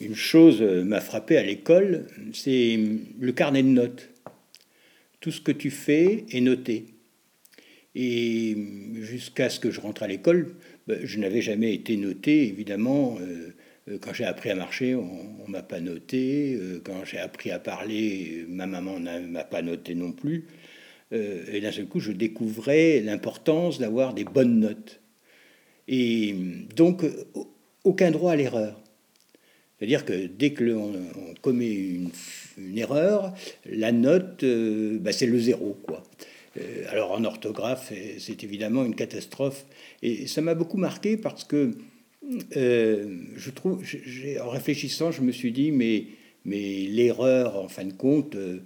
une chose m'a frappé à l'école, c'est le carnet de notes. Tout ce que tu fais est noté. Et jusqu'à ce que je rentre à l'école, ben, je n'avais jamais été noté, évidemment. Euh, quand j'ai appris à marcher, on ne m'a pas noté. Euh, quand j'ai appris à parler, ma maman ne m'a pas noté non plus. Euh, et d'un seul coup, je découvrais l'importance d'avoir des bonnes notes. Et donc, aucun droit à l'erreur. C'est-à-dire que dès que l'on commet une, erreur, la note, bah, c'est le zéro, quoi. alors en orthographe, c'est évidemment une catastrophe. Et ça m'a beaucoup marqué parce que euh, je trouve, en réfléchissant, je me suis dit, mais, mais l'erreur, en fin de compte, euh,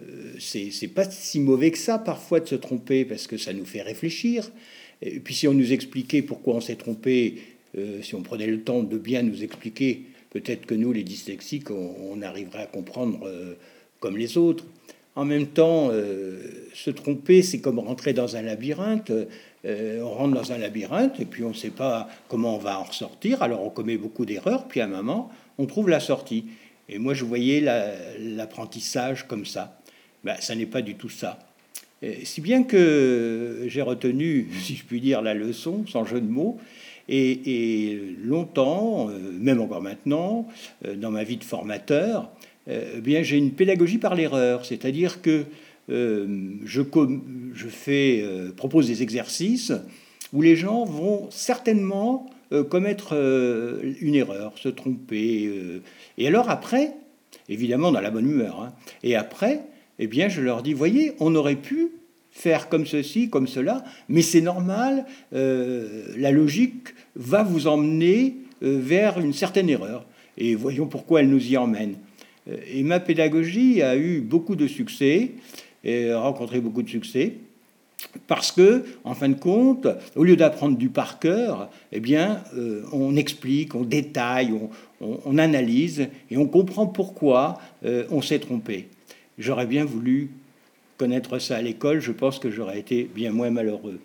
euh, c'est pas si mauvais que ça parfois de se tromper parce que ça nous fait réfléchir. Et puis si on nous expliquait pourquoi on s'est trompé, si on prenait le temps de bien nous expliquer, peut-être que nous, les dyslexiques, on, arriverait à comprendre comme les autres. En même temps, se tromper, c'est comme rentrer dans un labyrinthe. Euh, on rentre dans un labyrinthe et puis on ne sait pas comment on va en ressortir. Alors on commet beaucoup d'erreurs, puis à un moment, on trouve la sortie. Et moi, je voyais l'apprentissage comme ça. Ben, ça n'est pas du tout ça. Si bien que j'ai retenu, si je puis dire, la leçon, sans jeu de mots, et, longtemps, euh, même encore maintenant, euh, dans ma vie de formateur, eh bien j'ai une pédagogie par l'erreur, c'est-à-dire que euh, je, fais, euh, propose des exercices où les gens vont certainement euh, commettre une erreur, se tromper. et alors après, évidemment dans la bonne humeur, hein, et après, eh bien, je leur dis, voyez, on aurait pu faire comme ceci, comme cela, mais c'est normal, la logique va vous emmener vers une certaine erreur. Et voyons pourquoi elle nous y emmène. Et ma pédagogie a eu beaucoup de succès et rencontré beaucoup de succès. Parce que, en fin de compte, au lieu d'apprendre du par cœur, eh bien, euh, on explique, on détaille, on, analyse et on comprend pourquoi euh, on s'est trompé. J'aurais bien voulu connaître ça à l'école, je pense que j'aurais été bien moins malheureux.